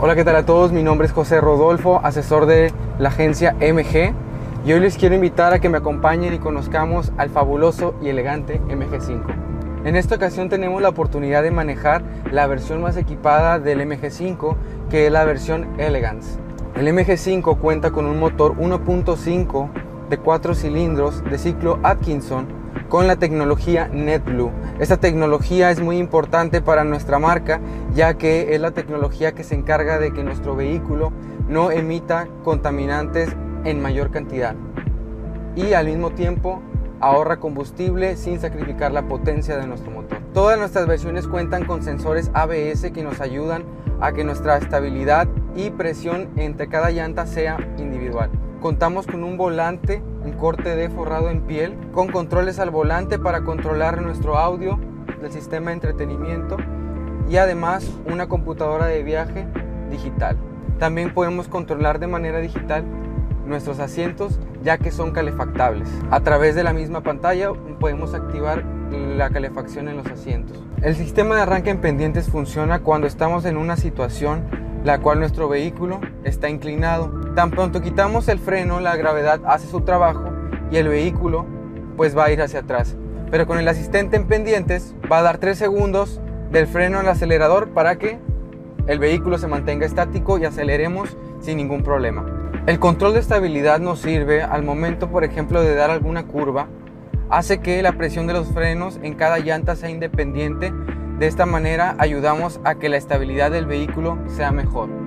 Hola, ¿qué tal a todos? Mi nombre es José Rodolfo, asesor de la agencia MG. Y hoy les quiero invitar a que me acompañen y conozcamos al fabuloso y elegante MG5. En esta ocasión tenemos la oportunidad de manejar la versión más equipada del MG5, que es la versión Elegance. El MG5 cuenta con un motor 1.5 de 4 cilindros de ciclo Atkinson con la tecnología NetBlue. Esta tecnología es muy importante para nuestra marca ya que es la tecnología que se encarga de que nuestro vehículo no emita contaminantes en mayor cantidad y al mismo tiempo ahorra combustible sin sacrificar la potencia de nuestro motor. Todas nuestras versiones cuentan con sensores ABS que nos ayudan a que nuestra estabilidad y presión entre cada llanta sea individual. Contamos con un volante en corte de forrado en piel, con controles al volante para controlar nuestro audio del sistema de entretenimiento y además una computadora de viaje digital. También podemos controlar de manera digital nuestros asientos ya que son calefactables. A través de la misma pantalla podemos activar la calefacción en los asientos. El sistema de arranque en pendientes funciona cuando estamos en una situación la cual nuestro vehículo está inclinado. Tan pronto quitamos el freno, la gravedad hace su trabajo y el vehículo pues va a ir hacia atrás. Pero con el asistente en pendientes va a dar 3 segundos del freno al acelerador para que el vehículo se mantenga estático y aceleremos sin ningún problema. El control de estabilidad nos sirve al momento, por ejemplo, de dar alguna curva. Hace que la presión de los frenos en cada llanta sea independiente de esta manera ayudamos a que la estabilidad del vehículo sea mejor.